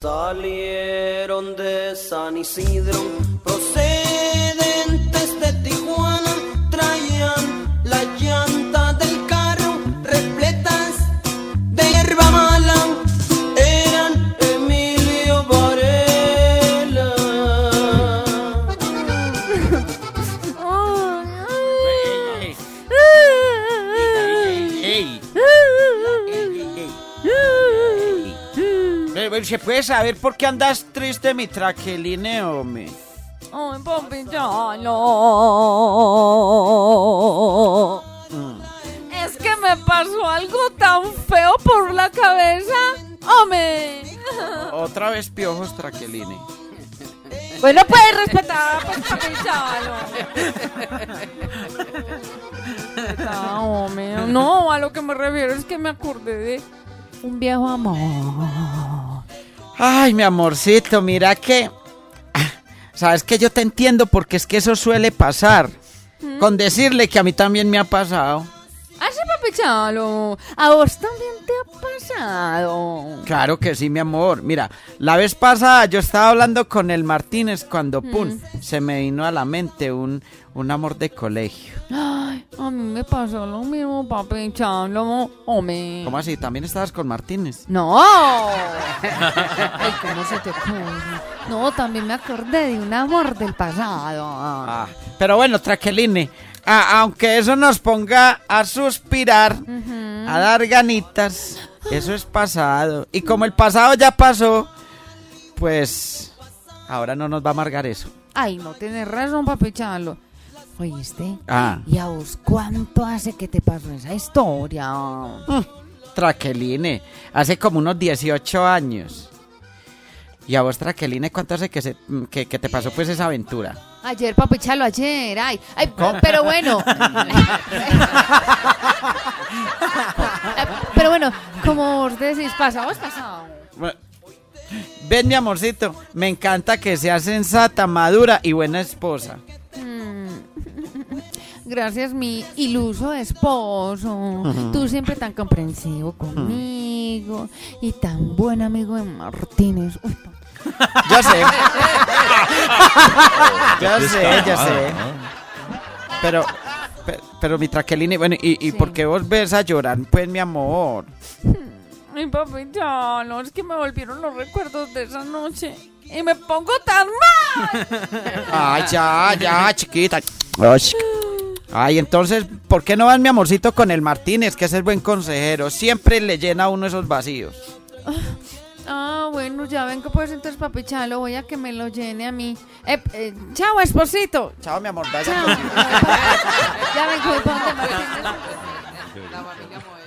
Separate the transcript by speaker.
Speaker 1: Salieron de San Isidro,
Speaker 2: ¿Se puede saber por qué andas triste, mi traqueline, hombre?
Speaker 3: Ay, papi, ya no. Es que me pasó algo tan feo por la cabeza. Hombre.
Speaker 2: Otra vez piojos, traqueline.
Speaker 3: Bueno, puedes respetar, pues, papi. Ah, hombre. No, a lo que me refiero es que me acordé de un viejo amor.
Speaker 2: Ay, mi amorcito, mira que... ah, Sabes que yo te entiendo porque es que eso suele pasar. Con decirle que a mí también me ha pasado.
Speaker 3: Ah, sí, papi, chalo. A vos también te ha
Speaker 2: Claro que sí, mi amor. Mira, la vez pasada yo estaba hablando con el Martínez cuando, pum, se me vino a la mente un, un amor de colegio.
Speaker 3: Ay, a mí me pasó lo mismo, papi, chalo. Hombre.
Speaker 2: ¿Cómo así? ¿También estabas con Martínez?
Speaker 3: No. Ay, ¿cómo se te ocurre? No, también me acordé de un amor del pasado.
Speaker 2: Ah, pero bueno, Traqueline, aunque eso nos ponga a suspirar, a dar ganitas, eso es pasado. Y como el pasado ya pasó, pues ahora no nos va a amargar eso.
Speaker 3: Ay, no tienes razón, papi Chalo. ¿Oíste?
Speaker 2: Ah,
Speaker 3: ¿Y a vos cuánto hace que te pasó esa historia?
Speaker 2: mm, Traqueline, hace como unos 18 años. ¿Y a vos, Traqueline, cuánto hace que, se, mm, que, que te pasó pues esa aventura?
Speaker 3: Ayer, papi Chalo, ayer. Ay, ay pero bueno. como vos decís, pasado es pasado.
Speaker 2: Bueno, Ven, mi amorcito, me encanta que seas sensata, madura y buena esposa.
Speaker 3: Gracias, mi iluso esposo. Tú siempre tan comprensivo conmigo y tan buen amigo de Martínez. Uy,
Speaker 2: Ya sé. ya sé, ya sé. Pero, pero, pero mi traqueline, bueno, ¿y, y
Speaker 3: Sí.
Speaker 2: por qué vos ves a llorar? Pues, mi amor.
Speaker 3: Ay, papi, ya, no, es que me volvieron los recuerdos de esa noche. Y me pongo tan mal.
Speaker 2: Ay, ya, ya, chiquita. Ay, entonces, ¿por qué no vas, mi amorcito, con el Martínez, que es el buen consejero? Siempre le llena a uno esos vacíos.
Speaker 3: Ah, bueno, ya ven que pues entonces, papi, chalo, voy a que me lo llene a mí. Eh, eh, chao, esposito.
Speaker 2: Chao, mi amor. vaya
Speaker 3: Chao. ya ven que voy Martínez.
Speaker 4: La familia.